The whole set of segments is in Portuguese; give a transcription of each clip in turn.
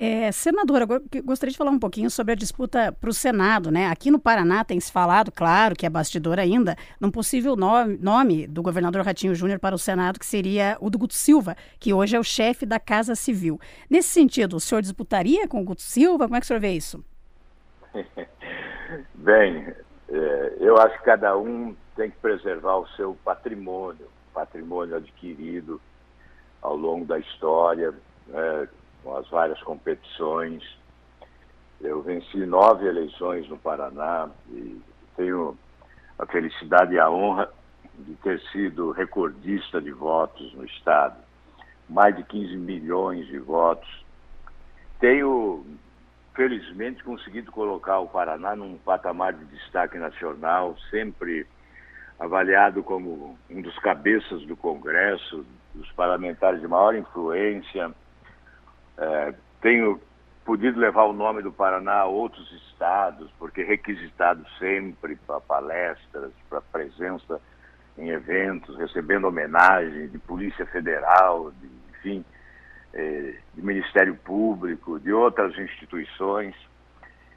É, senadora, gostaria de falar um pouquinho sobre a disputa para o Senado, né? Aqui no Paraná tem se falado, claro, que é bastidor ainda, num possível nome, nome do governador Ratinho Júnior para o Senado, que seria o do Guto Silva, que hoje é o chefe da Casa Civil. Nesse sentido, o senhor disputaria com o Guto Silva? Como é que o senhor vê isso? Bem, é, eu acho que cada um tem que preservar o seu patrimônio, patrimônio adquirido ao longo da história, né, com as várias competições. Eu venci nove eleições no Paraná e tenho a felicidade e a honra de ter sido recordista de votos no Estado. Mais de 15 milhões de votos. Tenho, felizmente, conseguido colocar o Paraná num patamar de destaque nacional, sempre avaliado como um dos cabeças do Congresso, dos parlamentares de maior influência é, tenho podido levar o nome do Paraná a outros estados, porque requisitado sempre para palestras, para presença em eventos, recebendo homenagem de Polícia Federal, de, enfim, é, de Ministério Público, de outras instituições.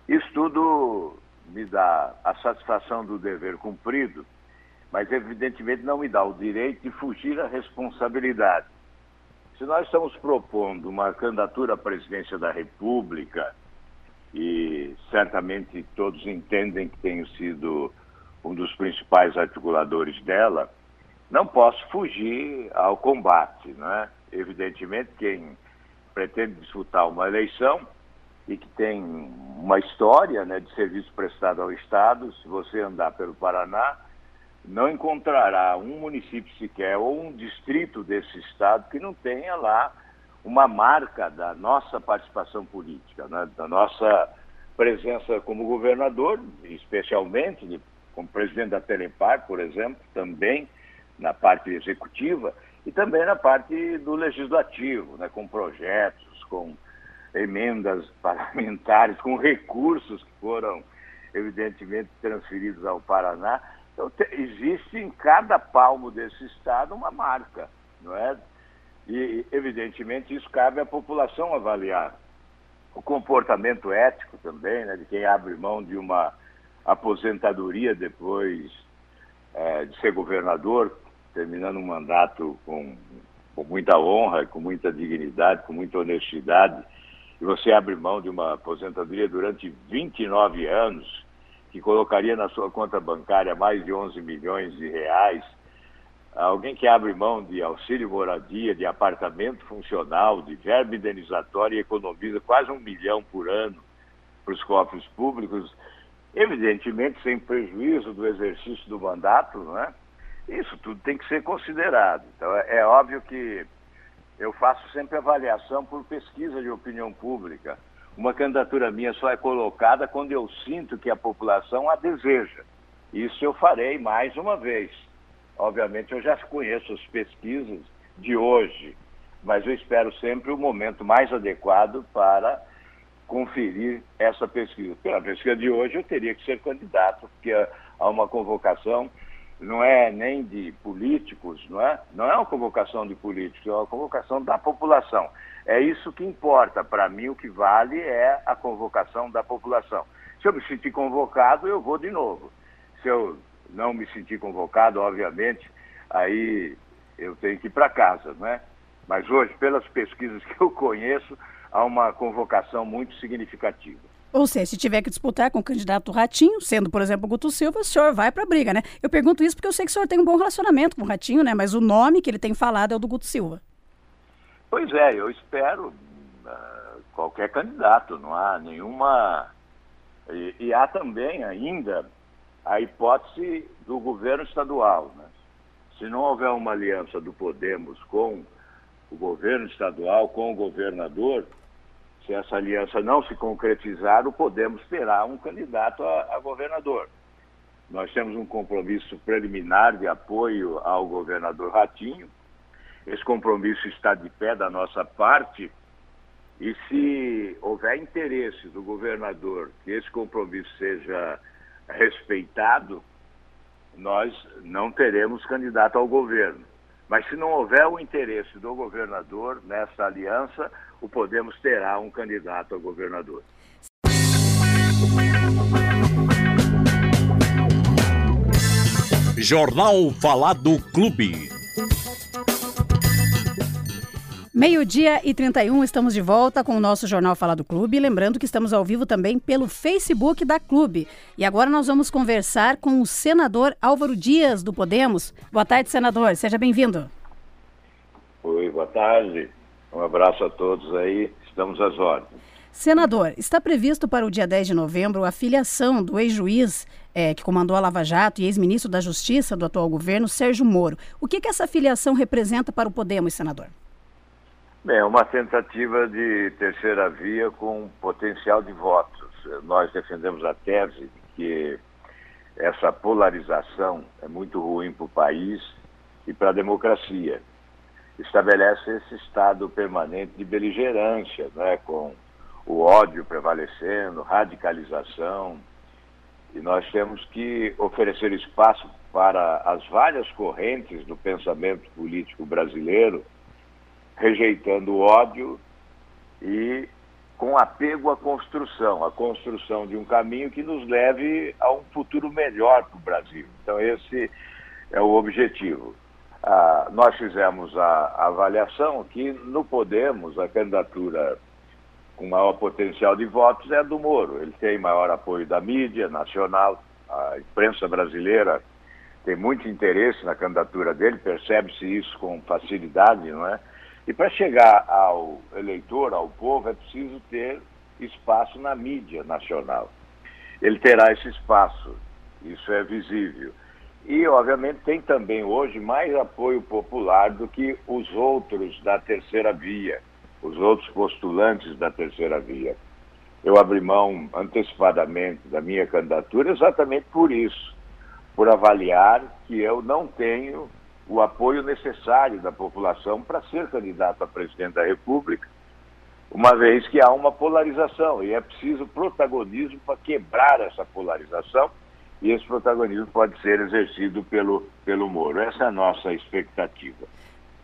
Isso tudo me dá a satisfação do dever cumprido, mas evidentemente não me dá o direito de fugir à responsabilidade. Se nós estamos propondo uma candidatura à presidência da República, e certamente todos entendem que tenho sido um dos principais articuladores dela, não posso fugir ao combate. Né? Evidentemente, quem pretende disputar uma eleição e que tem uma história né, de serviço prestado ao Estado, se você andar pelo Paraná, não encontrará um município sequer ou um distrito desse estado que não tenha lá uma marca da nossa participação política, né? da nossa presença como governador, especialmente como presidente da Telepar, por exemplo, também na parte executiva e também na parte do legislativo, né? com projetos, com emendas parlamentares, com recursos que foram evidentemente transferidos ao Paraná então, existe em cada palmo desse Estado uma marca, não é? E, evidentemente, isso cabe à população avaliar. O comportamento ético também, né, de quem abre mão de uma aposentadoria depois é, de ser governador, terminando um mandato com, com muita honra, com muita dignidade, com muita honestidade, e você abre mão de uma aposentadoria durante 29 anos, que colocaria na sua conta bancária mais de 11 milhões de reais, alguém que abre mão de auxílio moradia, de apartamento funcional, de verba indenizatória e economiza quase um milhão por ano para os cofres públicos, evidentemente sem prejuízo do exercício do mandato, né? Isso tudo tem que ser considerado. Então, é, é óbvio que eu faço sempre avaliação por pesquisa de opinião pública. Uma candidatura minha só é colocada quando eu sinto que a população a deseja. Isso eu farei mais uma vez. Obviamente, eu já conheço as pesquisas de hoje, mas eu espero sempre o momento mais adequado para conferir essa pesquisa. Pela pesquisa de hoje, eu teria que ser candidato, porque há uma convocação, não é nem de políticos, não é? Não é uma convocação de políticos, é uma convocação da população. É isso que importa. Para mim, o que vale é a convocação da população. Se eu me sentir convocado, eu vou de novo. Se eu não me sentir convocado, obviamente, aí eu tenho que ir para casa, não é? Mas hoje, pelas pesquisas que eu conheço, há uma convocação muito significativa. Ou seja, se tiver que disputar com o candidato Ratinho, sendo, por exemplo, o Guto Silva, o senhor vai para a briga, né? Eu pergunto isso porque eu sei que o senhor tem um bom relacionamento com o Ratinho, né? Mas o nome que ele tem falado é o do Guto Silva. Pois é, eu espero uh, qualquer candidato, não há nenhuma. E, e, há também ainda a hipótese do governo estadual. Né? Se não houver uma aliança do Podemos com o governo estadual, com o governador, se essa aliança não se concretizar, o Podemos terá um candidato a, a governador. Nós temos um compromisso preliminar de apoio ao governador Ratinho esse compromisso está de pé da nossa parte e se houver interesse do governador que esse compromisso seja respeitado, nós não teremos candidato ao governo. Mas se não houver o interesse do governador nessa aliança, o Podemos terá um candidato a governador. Jornal Falado Clube. Meio-dia e 31, estamos de volta com o nosso Jornal Falado Clube. Lembrando que estamos ao vivo também pelo Facebook da Clube. E agora nós vamos conversar com o senador Álvaro Dias, do Podemos. Boa tarde, senador. Seja bem-vindo. Oi, boa tarde. Um abraço a todos aí. Estamos às ordens. Senador, está previsto para o dia 10 de novembro a filiação do ex-juiz é, que comandou a Lava Jato e ex-ministro da Justiça do atual governo, Sérgio Moro. O que, que essa filiação representa para o Podemos, senador? Bem, é uma tentativa de terceira via com potencial de votos. Nós defendemos a tese de que essa polarização é muito ruim para o país e para a democracia. Estabelece esse estado permanente de beligerância, né, com o ódio prevalecendo, radicalização, e nós temos que oferecer espaço para as várias correntes do pensamento político brasileiro, rejeitando o ódio e com apego à construção, à construção de um caminho que nos leve a um futuro melhor para o Brasil. Então, esse é o objetivo. Ah, nós fizemos a, a avaliação que no Podemos, a candidatura com maior potencial de votos é a do Moro. Ele tem maior apoio da mídia nacional, a imprensa brasileira tem muito interesse na candidatura dele, percebe-se isso com facilidade, não é? E para chegar ao eleitor, ao povo, é preciso ter espaço na mídia nacional. Ele terá esse espaço, isso é visível. E, obviamente, tem também hoje mais apoio popular do que os outros da terceira via os outros postulantes da terceira via. Eu abri mão antecipadamente da minha candidatura exatamente por isso, por avaliar que eu não tenho o apoio necessário da população para ser candidato a presidente da República, uma vez que há uma polarização e é preciso protagonismo para quebrar essa polarização e esse protagonismo pode ser exercido pelo, pelo Moro. Essa é a nossa expectativa.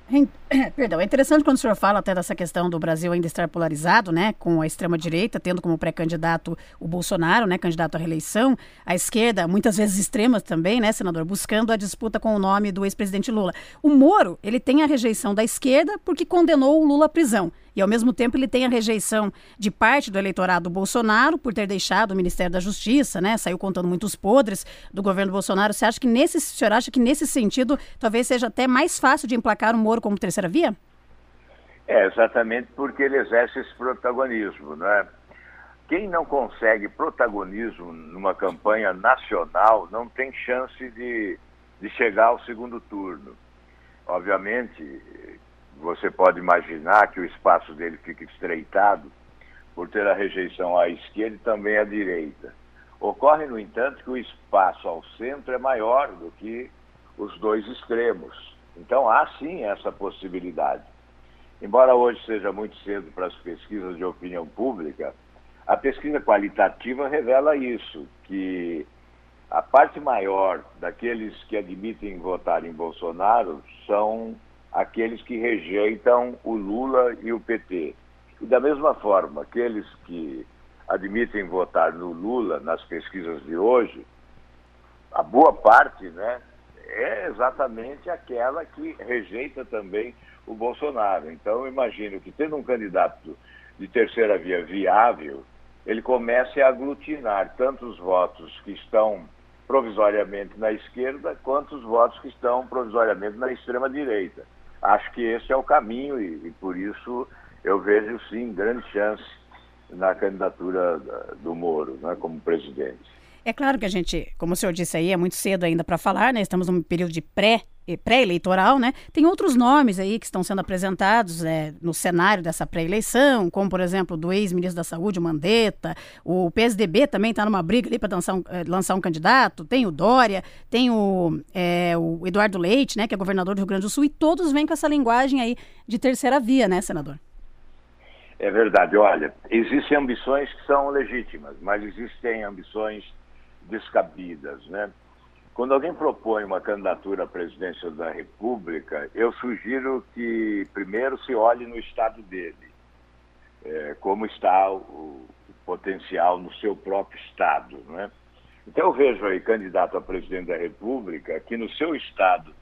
Perdão, é interessante quando o senhor fala até dessa questão do Brasil ainda estar polarizado, né, com a extrema-direita tendo como pré-candidato o Bolsonaro, né, candidato à reeleição, a esquerda, muitas vezes extrema também, né, senador, buscando a disputa com o nome do ex-presidente Lula. O Moro, ele tem a rejeição da esquerda porque condenou o Lula à prisão. E, ao mesmo tempo, ele tem a rejeição de parte do eleitorado Bolsonaro por ter deixado o Ministério da Justiça, né? Saiu contando muitos podres do governo Bolsonaro. Você acha que nesse, senhor acha que nesse sentido talvez seja até mais fácil de emplacar o Moro como terceira via? É, exatamente porque ele exerce esse protagonismo, né? Quem não consegue protagonismo numa campanha nacional não tem chance de, de chegar ao segundo turno. Obviamente, você pode imaginar que o espaço dele fica estreitado por ter a rejeição à esquerda e também à direita. Ocorre, no entanto, que o espaço ao centro é maior do que os dois extremos. Então há sim essa possibilidade. Embora hoje seja muito cedo para as pesquisas de opinião pública, a pesquisa qualitativa revela isso, que a parte maior daqueles que admitem votar em Bolsonaro são aqueles que rejeitam o Lula e o PT. E da mesma forma, aqueles que admitem votar no Lula nas pesquisas de hoje, a boa parte, né, é exatamente aquela que rejeita também o Bolsonaro. Então, eu imagino que tendo um candidato de terceira via viável, ele comece a aglutinar tanto os votos que estão provisoriamente na esquerda, quanto os votos que estão provisoriamente na extrema direita acho que esse é o caminho e, e por isso eu vejo sim grande chance na candidatura do Moro né, como presidente. É claro que a gente, como o senhor disse aí, é muito cedo ainda para falar, né? Estamos num período de pré pré-eleitoral, né? Tem outros nomes aí que estão sendo apresentados é, no cenário dessa pré-eleição, como por exemplo do ex-ministro da Saúde, Mandetta, o PSDB também está numa briga ali para um, é, lançar um candidato, tem o Dória, tem o, é, o Eduardo Leite, né? Que é governador do Rio Grande do Sul, e todos vêm com essa linguagem aí de terceira via, né, senador? É verdade. Olha, existem ambições que são legítimas, mas existem ambições descabidas, né? Quando alguém propõe uma candidatura à presidência da República, eu sugiro que primeiro se olhe no estado dele, é, como está o, potencial no seu próprio estado, né? Então eu vejo aí candidato a presidente da República que no seu estado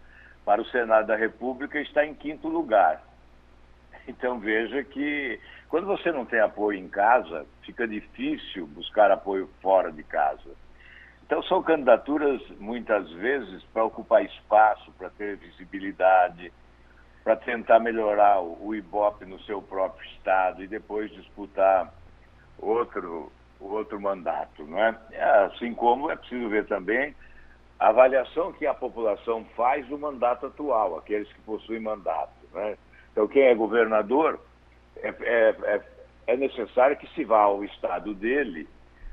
para o Senado da República está em quinto lugar. Então veja que quando você não tem apoio em casa, fica difícil buscar apoio fora de casa. Então são candidaturas muitas vezes para ocupar espaço, para ter visibilidade, para tentar melhorar o Ibope no seu próprio estado e depois disputar outro outro mandato, não é? Assim como é preciso ver também a avaliação que a população faz do mandato atual, aqueles que possuem mandato, né? Então quem é governador é, é, é, é necessário que se vá ao estado dele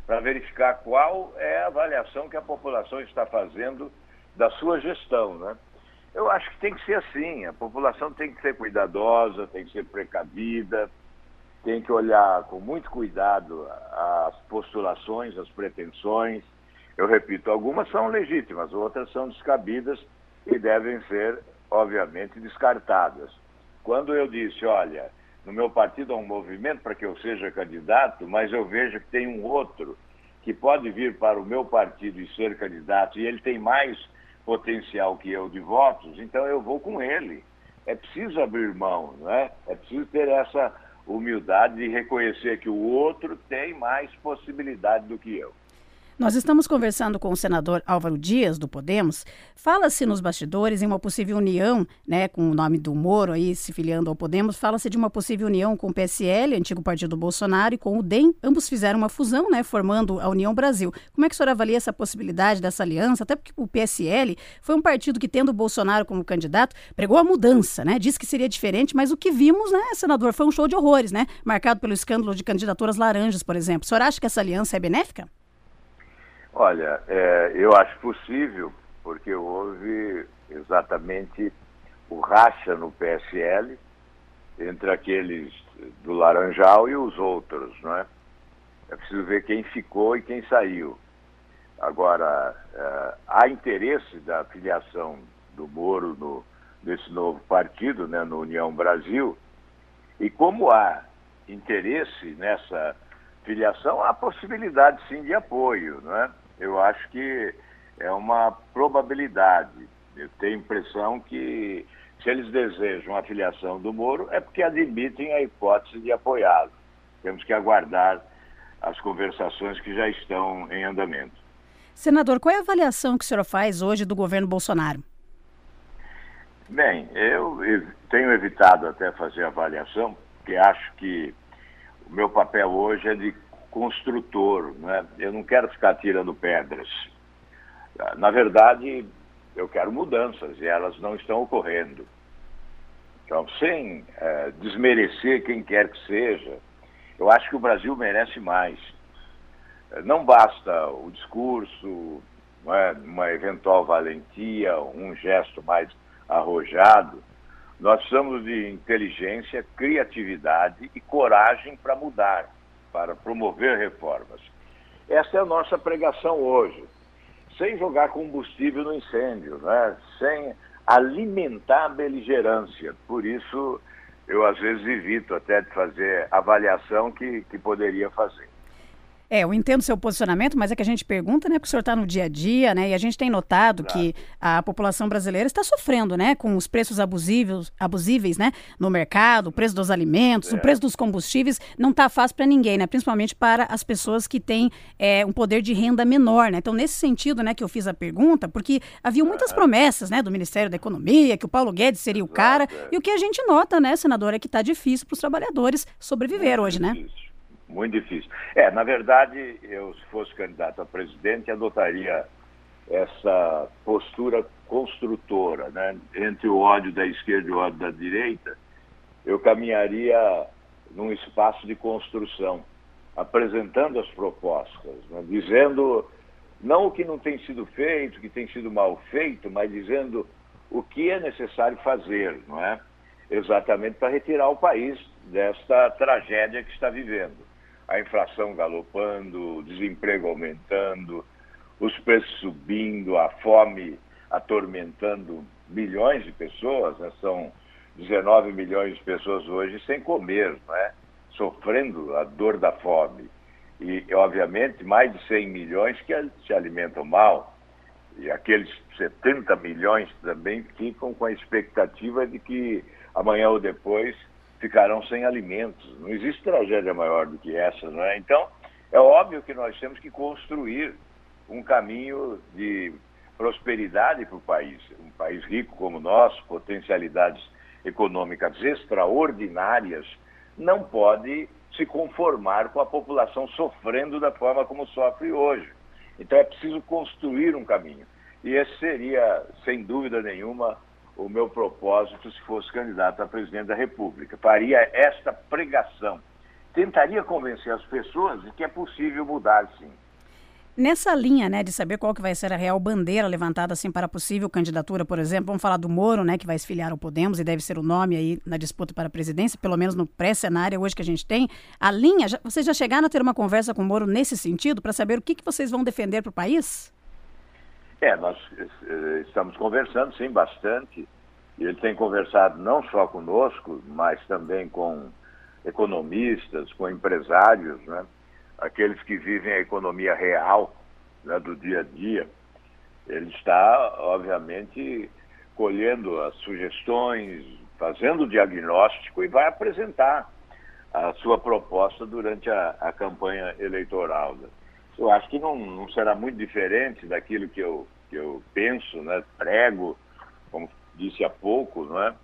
para verificar qual é a avaliação que a população está fazendo da sua gestão, né? Eu acho que tem que ser assim, a população tem que ser cuidadosa, tem que ser precavida, tem que olhar com muito cuidado as postulações, as pretensões. Eu repito, algumas são legítimas, outras são descabidas e devem ser, obviamente, descartadas. Quando eu disse, olha, no meu partido há um movimento para que eu seja candidato, mas eu vejo que tem um outro que pode vir para o meu partido e ser candidato, e ele tem mais potencial que eu de votos, então eu vou com ele. É preciso abrir mão, não é? É preciso ter essa humildade de reconhecer que o outro tem mais possibilidade do que eu. Nós estamos conversando com o senador Álvaro Dias, do Podemos. Fala-se nos bastidores em uma possível união, né, com o nome do Moro aí se filiando ao Podemos, fala-se de uma possível união com o PSL, antigo partido Bolsonaro, e com o DEM. Ambos fizeram uma fusão, né, formando a União Brasil. Como é que o senhor avalia essa possibilidade dessa aliança? Até porque o PSL foi um partido que, tendo o Bolsonaro como candidato, pregou a mudança, né? Disse que seria diferente, mas o que vimos, né, senador, foi um show de horrores, né? Marcado pelo escândalo de candidaturas laranjas, por exemplo. O senhor acha que essa aliança é benéfica? Olha, é, eu acho possível, porque houve exatamente o racha no PSL entre aqueles do Laranjal e os outros, não é? É preciso ver quem ficou e quem saiu. Agora, é, há interesse da filiação do Moro no, nesse novo partido, né, no União Brasil, e como há interesse nessa filiação, há possibilidade sim de apoio, não é? Eu acho que é uma probabilidade. Eu tenho a impressão que se eles desejam a filiação do Moro é porque admitem a hipótese de apoiá-lo. Temos que aguardar as conversações que já estão em andamento. Senador, qual é a avaliação que o senhor faz hoje do governo Bolsonaro? Bem, eu tenho evitado até fazer avaliação, porque acho que o meu papel hoje é de construtor, né? eu não quero ficar tirando pedras. Na verdade, eu quero mudanças e elas não estão ocorrendo. Então, sem é, desmerecer quem quer que seja, eu acho que o Brasil merece mais. Não basta o discurso, é, uma eventual valentia, um gesto mais arrojado. Nós precisamos de inteligência, criatividade e coragem para mudar para promover reformas. Essa é a nossa pregação hoje. Sem jogar combustível no incêndio, né? sem alimentar a beligerância. Por isso, eu às vezes evito até de fazer avaliação que, que poderia fazer. É, eu entendo seu posicionamento, mas é que a gente pergunta, né, porque o senhor está no dia a dia, né, e a gente tem notado claro. que a população brasileira está sofrendo, né, com os preços abusivos, abusíveis, né, no mercado, o preço dos alimentos, é. o preço dos combustíveis, não está fácil para ninguém, né, principalmente para as pessoas que têm é, um poder de renda menor, né. Então, nesse sentido, né, que eu fiz a pergunta, porque havia muitas é. promessas, né, do Ministério da Economia, que o Paulo Guedes seria o cara, é. e o que a gente nota, né, senador, é que está difícil para os trabalhadores sobreviver hoje, né. Muito difícil. É, na verdade, eu, se fosse candidato a presidente, adotaria essa postura construtora, né? Entre o ódio da esquerda e o ódio da direita, eu caminharia num espaço de construção, apresentando as propostas, né? dizendo não o que não tem sido feito, o que tem sido mal feito, mas dizendo o que é necessário fazer, não é? Exatamente para retirar o país desta tragédia que está vivendo a inflação galopando, o desemprego aumentando, os preços subindo, a fome atormentando milhões de pessoas, né? são 19 milhões de pessoas hoje sem comer, né? sofrendo a dor da fome. E, obviamente, mais de 100 milhões que se alimentam mal. E aqueles 70 milhões também ficam com a expectativa de que amanhã ou depois ficarão sem alimentos. Não existe tragédia maior do que essa, não é? Então, é óbvio que nós temos que construir um caminho de prosperidade para o país. Um país rico como o nosso, potencialidades econômicas extraordinárias, não pode se conformar com a população sofrendo da forma como sofre hoje. Então é preciso construir um caminho. E esse seria, sem dúvida nenhuma, o meu propósito se fosse candidato a presidente da República. Faria esta pregação. Tentaria convencer as pessoas de que é possível mudar, sim. Nessa linha, né, de saber qual que vai ser a real bandeira levantada assim para possível candidatura, por exemplo, vamos falar do Moro, né, que vai esfiliar o Podemos e deve ser o nome aí na disputa para a presidência, pelo menos no pré-cenário hoje que a gente tem. A linha, já, vocês já chegaram a ter uma conversa com o Moro nesse sentido para saber o que, que vocês vão defender para o país? É, nós eh, estamos conversando, sim, bastante. Ele tem conversado não só conosco, mas também com economistas, com empresários, né? aqueles que vivem a economia real né, do dia a dia, ele está, obviamente, colhendo as sugestões, fazendo o diagnóstico e vai apresentar a sua proposta durante a, a campanha eleitoral. Né. Eu acho que não, não, será muito diferente daquilo que eu, que eu penso, né, prego, como disse há pouco, não é?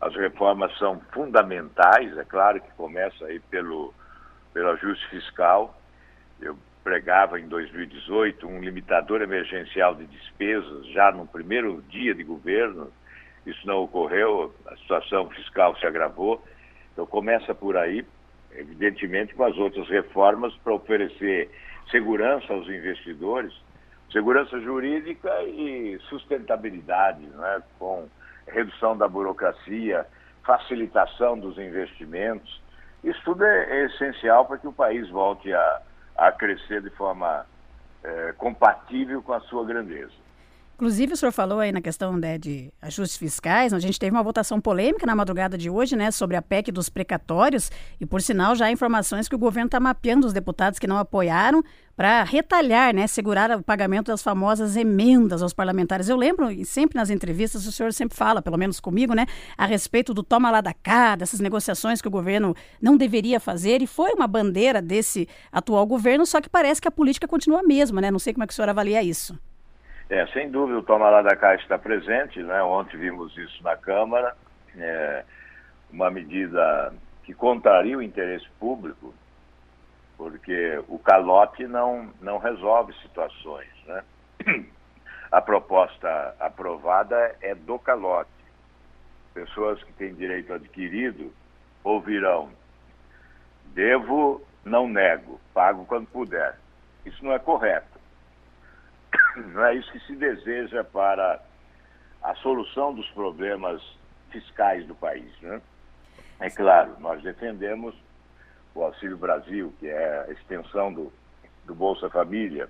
As reformas são fundamentais, é claro que começa aí pelo pelo ajuste fiscal. Eu pregava em 2018 um limitador emergencial de despesas já no primeiro dia de governo. Isso não ocorreu, a situação fiscal se agravou. Então começa por aí, evidentemente com as outras reformas para oferecer segurança aos investidores, segurança jurídica e sustentabilidade, né? com redução da burocracia, facilitação dos investimentos isso tudo é, é essencial para que o país volte a, a crescer de forma é, compatível com a sua grandeza. Inclusive, o senhor falou aí na questão né, de ajustes fiscais, a gente teve uma votação polêmica na madrugada de hoje, né, sobre a PEC dos precatórios, e por sinal já há informações que o governo está mapeando os deputados que não apoiaram para retalhar, né, segurar o pagamento das famosas emendas aos parlamentares. Eu lembro, sempre nas entrevistas, o senhor sempre fala, pelo menos comigo, né, a respeito do toma lá da cá, dessas negociações que o governo não deveria fazer, e foi uma bandeira desse atual governo, só que parece que a política continua a mesma, né? Não sei como é que o senhor avalia isso. É, sem dúvida, o toma lá da Caixa está presente, né? Ontem vimos isso na Câmara, é, uma medida que contraria o interesse público, porque o calote não, não resolve situações, né? A proposta aprovada é do calote. Pessoas que têm direito adquirido ouvirão: devo, não nego, pago quando puder. Isso não é correto. Não é isso que se deseja para a solução dos problemas fiscais do país. Né? É claro, nós defendemos o Auxílio Brasil, que é a extensão do, do Bolsa Família,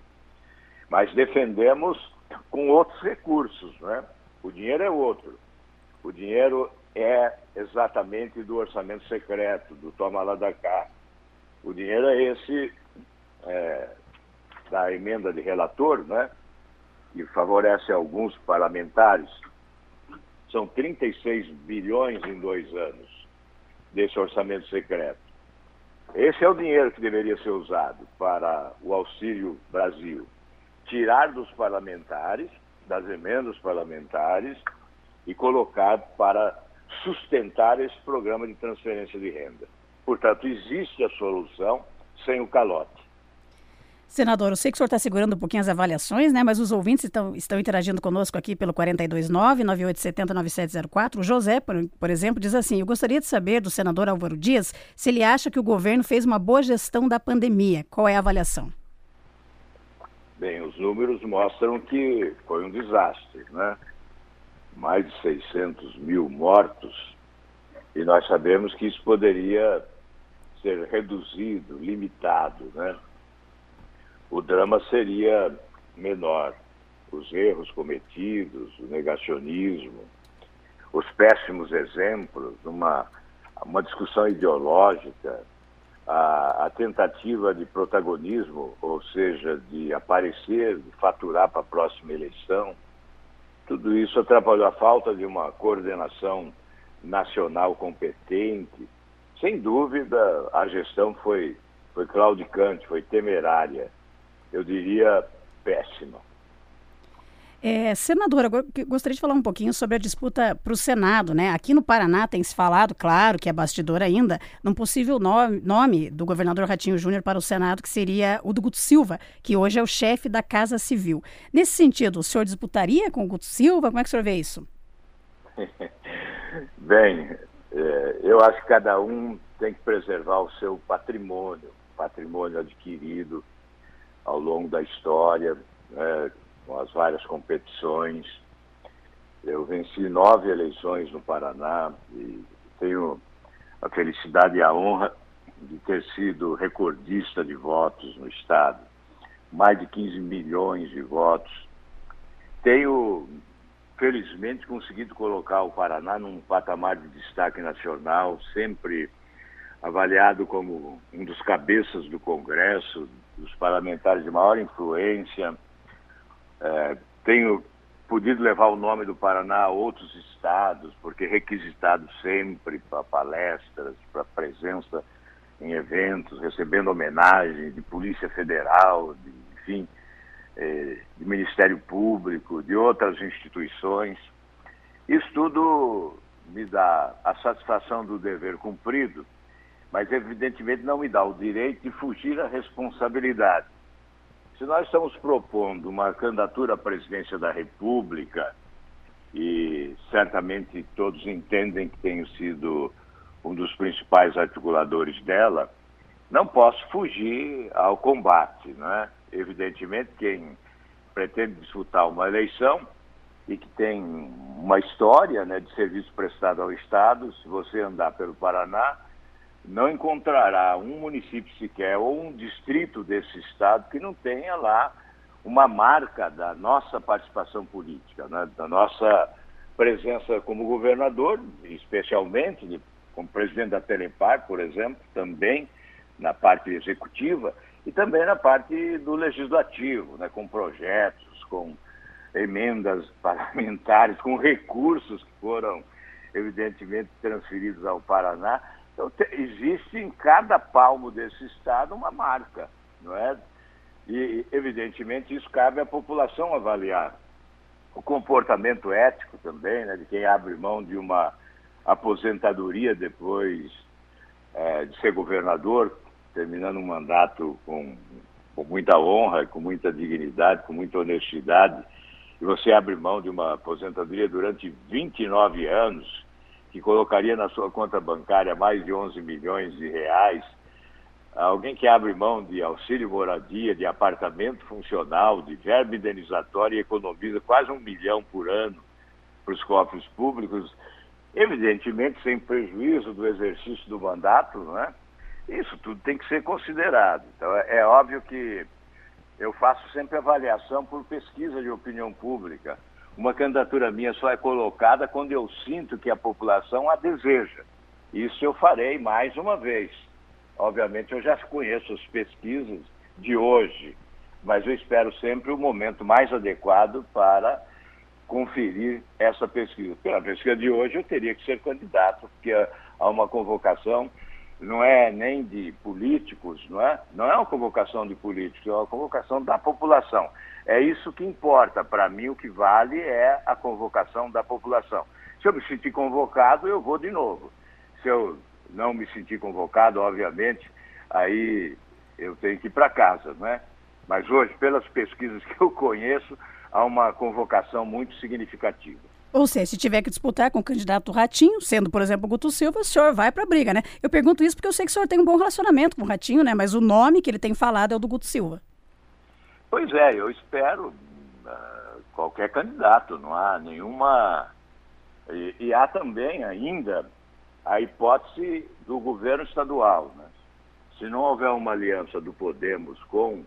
mas defendemos com outros recursos. Né? O dinheiro é outro. O dinheiro é exatamente do orçamento secreto, do toma lá da cá. O dinheiro é esse é, da emenda de relator, né? Que favorece alguns parlamentares, são 36 bilhões em dois anos desse orçamento secreto. Esse é o dinheiro que deveria ser usado para o Auxílio Brasil. Tirar dos parlamentares, das emendas parlamentares, e colocar para sustentar esse programa de transferência de renda. Portanto, existe a solução sem o calote. Senador, eu sei que o senhor está segurando um pouquinho as avaliações, né? Mas os ouvintes estão, estão interagindo conosco aqui pelo 429-9870-9704. O José, por, por exemplo, diz assim: Eu gostaria de saber do senador Álvaro Dias se ele acha que o governo fez uma boa gestão da pandemia. Qual é a avaliação? Bem, os números mostram que foi um desastre, né? Mais de 600 mil mortos. E nós sabemos que isso poderia ser reduzido, limitado, né? O drama seria menor. Os erros cometidos, o negacionismo, os péssimos exemplos, uma, uma discussão ideológica, a, a, tentativa de protagonismo, ou seja, de aparecer, de faturar para a próxima eleição, tudo isso atrapalhou a falta de uma coordenação nacional competente. Sem dúvida, a gestão foi, foi claudicante, foi temerária. Eu diria péssima. É, senadora, gostaria de falar um pouquinho sobre a disputa para o Senado, né? Aqui no Paraná tem se falado, claro, que é bastidor ainda, num possível nome, nome do governador Ratinho Júnior para o Senado, que seria o do Guto Silva, que hoje é o chefe da Casa Civil. Nesse sentido, o senhor disputaria com o Guto Silva? Como é que o senhor vê isso? Bem, é, eu acho que cada um tem que preservar o seu patrimônio, patrimônio adquirido ao longo da história, né? com as várias competições. Eu venci nove eleições no Paraná e tenho a felicidade e a honra de ter sido recordista de votos no Estado. Mais de 15 milhões de votos. Tenho, felizmente, conseguido colocar o Paraná num patamar de destaque nacional, sempre avaliado como um dos cabeças do Congresso, dos parlamentares de maior influência, é, tenho podido levar o nome do Paraná a outros estados, porque requisitado sempre para palestras, para presença em eventos, recebendo homenagem de Polícia Federal, de, enfim, é, de Ministério Público, de outras instituições. Isso tudo me dá a satisfação do dever cumprido, mas evidentemente não me dá o direito de fugir à responsabilidade. Se nós estamos propondo uma candidatura à presidência da República, e certamente todos entendem que tenho sido um dos principais articuladores dela, não posso fugir ao combate. Né? Evidentemente, quem pretende disputar uma eleição e que tem uma história né, de serviço prestado ao Estado, se você andar pelo Paraná, não encontrará um município sequer ou um distrito desse estado que não tenha lá uma marca da nossa participação política, né? da nossa presença como governador, especialmente como presidente da Telepar, por exemplo, também na parte executiva e também na parte do legislativo, né? com projetos, com emendas parlamentares, com recursos que foram evidentemente transferidos ao Paraná então, te, existe em cada palmo desse Estado uma marca, não é? E, evidentemente, isso cabe à população avaliar. O comportamento ético também, né, de quem abre mão de uma aposentadoria depois é, de ser governador, terminando um mandato com, com muita honra, com muita dignidade, com muita honestidade, e você abre mão de uma aposentadoria durante 29 anos, que colocaria na sua conta bancária mais de 11 milhões de reais, alguém que abre mão de auxílio moradia, de apartamento funcional, de verba indenizatória e economiza quase um milhão por ano para os cofres públicos, evidentemente sem prejuízo do exercício do mandato, não é? Isso tudo tem que ser considerado. Então, é, é óbvio que eu faço sempre avaliação por pesquisa de opinião pública uma candidatura minha só é colocada quando eu sinto que a população a deseja. Isso eu farei mais uma vez. Obviamente, eu já conheço as pesquisas de hoje, mas eu espero sempre o momento mais adequado para conferir essa pesquisa. Pela pesquisa de hoje, eu teria que ser candidato, porque há uma convocação, não é nem de políticos, não é? Não é uma convocação de políticos, é uma convocação da população. É isso que importa. Para mim, o que vale é a convocação da população. Se eu me sentir convocado, eu vou de novo. Se eu não me sentir convocado, obviamente, aí eu tenho que ir para casa, né? Mas hoje, pelas pesquisas que eu conheço, há uma convocação muito significativa. Ou seja, se tiver que disputar com o candidato Ratinho, sendo, por exemplo, o Guto Silva, o senhor vai para a briga, né? Eu pergunto isso porque eu sei que o senhor tem um bom relacionamento com o Ratinho, né? Mas o nome que ele tem falado é o do Guto Silva. Pois é, eu espero uh, qualquer candidato, não há nenhuma. E, e, há também ainda a hipótese do governo estadual. Né? Se não houver uma aliança do Podemos com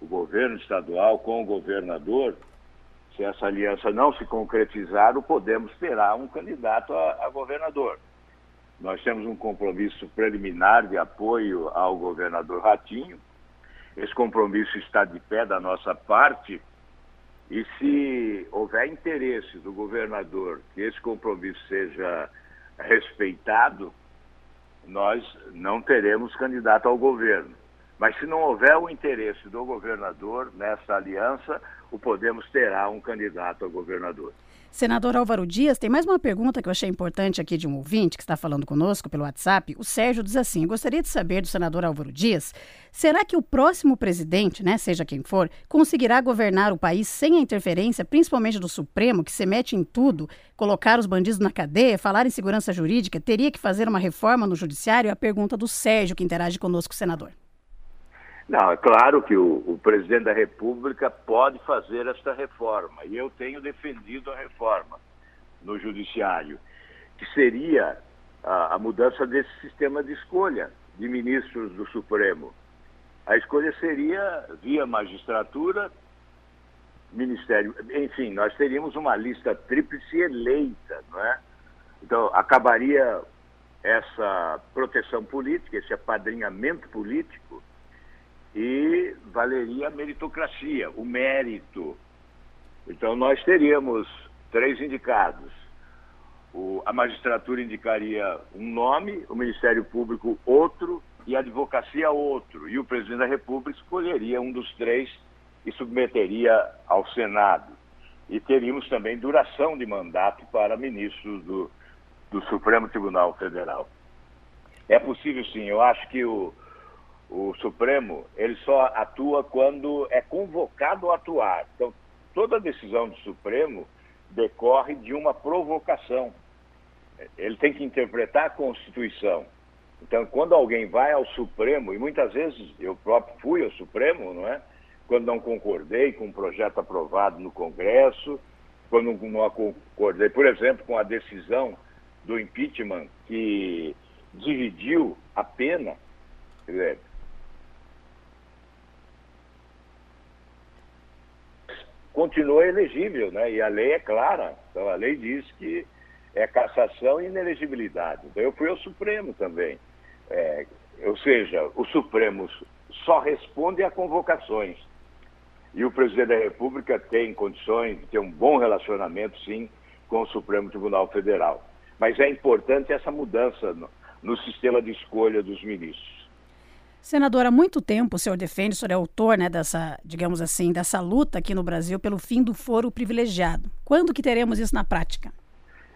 o governo estadual com o governador, se essa aliança não se concretizar, Podemos terá um candidato a, a governador. Nós temos um compromisso preliminar de apoio ao governador Ratinho. Esse compromisso está de pé da nossa parte. E se houver interesse do governador que esse compromisso seja respeitado, nós não teremos candidato ao governo. Mas se não houver o interesse do governador nessa aliança, o Podemos terá um candidato a governador. Senador Álvaro Dias, tem mais uma pergunta que eu achei importante aqui de um ouvinte que está falando conosco pelo WhatsApp. O Sérgio diz assim: gostaria de saber do senador Álvaro Dias, será que o próximo presidente, né, seja quem for, conseguirá governar o país sem a interferência, principalmente do Supremo, que se mete em tudo, colocar os bandidos na cadeia, falar em segurança jurídica, teria que fazer uma reforma no judiciário? É a pergunta do Sérgio que interage conosco, senador. Não, é claro que o, o, presidente da República pode fazer esta reforma, e eu tenho defendido a reforma no Judiciário, que seria a, a mudança desse sistema de escolha de ministros do Supremo. A escolha seria via magistratura, ministério, enfim, nós teríamos uma lista tríplice eleita, não é? Então, acabaria essa proteção política, esse apadrinhamento político, e valeria a meritocracia, o mérito. Então, nós teríamos três indicados. O, a magistratura indicaria um nome, o Ministério Público outro e a advocacia outro. E o presidente da República escolheria um dos três e submeteria ao Senado. E teríamos também duração de mandato para ministros do, do Supremo Tribunal Federal. É possível, sim. Eu acho que o, o Supremo, ele só atua quando é convocado a atuar. Então, toda decisão do Supremo decorre de uma provocação. Ele tem que interpretar a Constituição. Então, quando alguém vai ao Supremo, e muitas vezes eu próprio fui ao Supremo, não é? Quando não concordei com um projeto aprovado no Congresso, quando não concordei, por exemplo, com a decisão do impeachment que dividiu a pena, continua elegível, né? E a lei é clara. Então a lei diz que é cassação e inelegibilidade. Então eu fui ao Supremo também. É, ou seja, o Supremo só responde a convocações. E o presidente da República tem condições de ter um bom relacionamento, sim, com o Supremo Tribunal Federal. Mas é importante essa mudança no, no sistema de escolha dos ministros. Senador, há muito tempo o senhor defende, o senhor é autor né, dessa, digamos assim, dessa luta aqui no Brasil pelo fim do foro privilegiado. Quando que teremos isso na prática?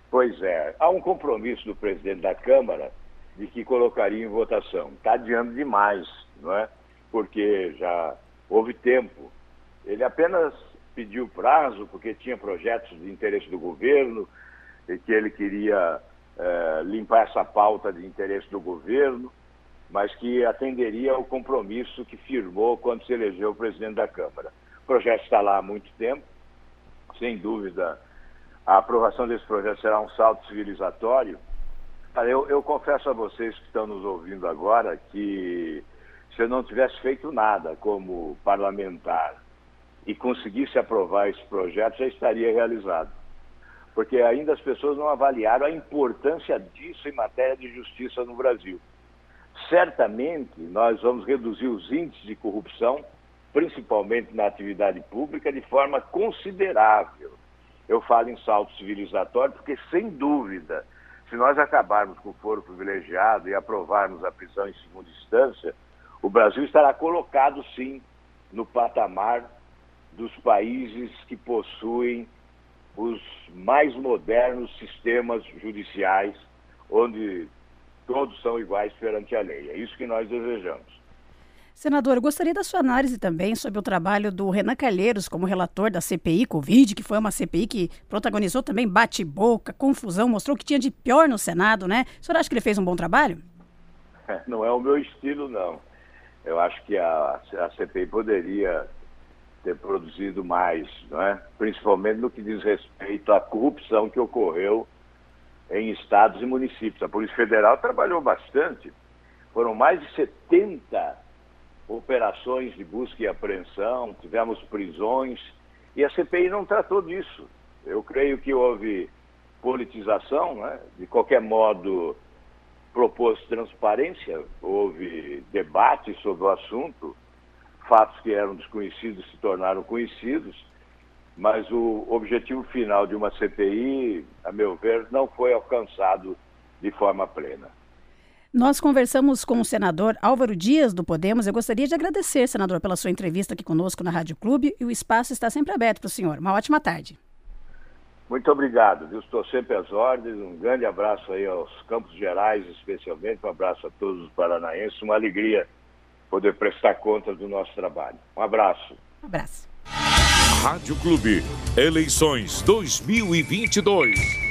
Pois é, há um compromisso do presidente da Câmara de que colocaria em votação. Está adiando demais, não é? Porque já houve tempo. Ele apenas pediu prazo porque tinha projetos de interesse do governo e que ele queria é, limpar essa pauta de interesse do governo mas que atenderia ao compromisso que firmou quando se elegeu o presidente da Câmara. O projeto está lá há muito tempo, sem dúvida, a aprovação desse projeto será um salto civilizatório. Eu, eu confesso a vocês que estão nos ouvindo agora que se eu não tivesse feito nada como parlamentar e conseguisse aprovar esse projeto, já estaria realizado. Porque ainda as pessoas não avaliaram a importância disso em matéria de justiça no Brasil certamente nós vamos reduzir os índices de corrupção, principalmente na atividade pública, de forma considerável. Eu falo em salto civilizatório porque, sem dúvida, se nós acabarmos com o foro privilegiado e aprovarmos a prisão em segunda instância, o Brasil estará colocado, sim, no patamar dos países que possuem os mais modernos sistemas judiciais, onde todos são iguais perante a lei. É isso que nós desejamos. Senador, eu gostaria da sua análise também sobre o trabalho do Renan Calheiros como relator da CPI Covid, que foi uma CPI que protagonizou também bate-boca, confusão, mostrou que tinha de pior no Senado, né? O senhor acha que ele fez um bom trabalho? Não é o meu estilo, não. Eu acho que a, a CPI poderia ter produzido mais, não é? principalmente no que diz respeito à corrupção que ocorreu em estados e municípios. A Polícia Federal trabalhou bastante. Foram mais de 70 operações de busca e apreensão, tivemos prisões, e a CPI não tratou disso. Eu creio que houve politização, né? de qualquer modo propôs transparência, houve debate sobre o assunto, fatos que eram desconhecidos se tornaram conhecidos, mas o objetivo final de uma CPI, a meu ver, não foi alcançado de forma plena. Nós conversamos com o senador Álvaro Dias, do Podemos. Eu gostaria de agradecer, senador, pela sua entrevista aqui conosco na Rádio Clube e o espaço está sempre aberto para o senhor. Uma ótima tarde. Muito obrigado, viu? Estou sempre às ordens. Um grande abraço aí aos Campos Gerais, especialmente. Um abraço a todos os paranaenses. Uma alegria poder prestar conta do nosso trabalho. Um abraço. Um abraço. Rádio Clube, eleições 2022.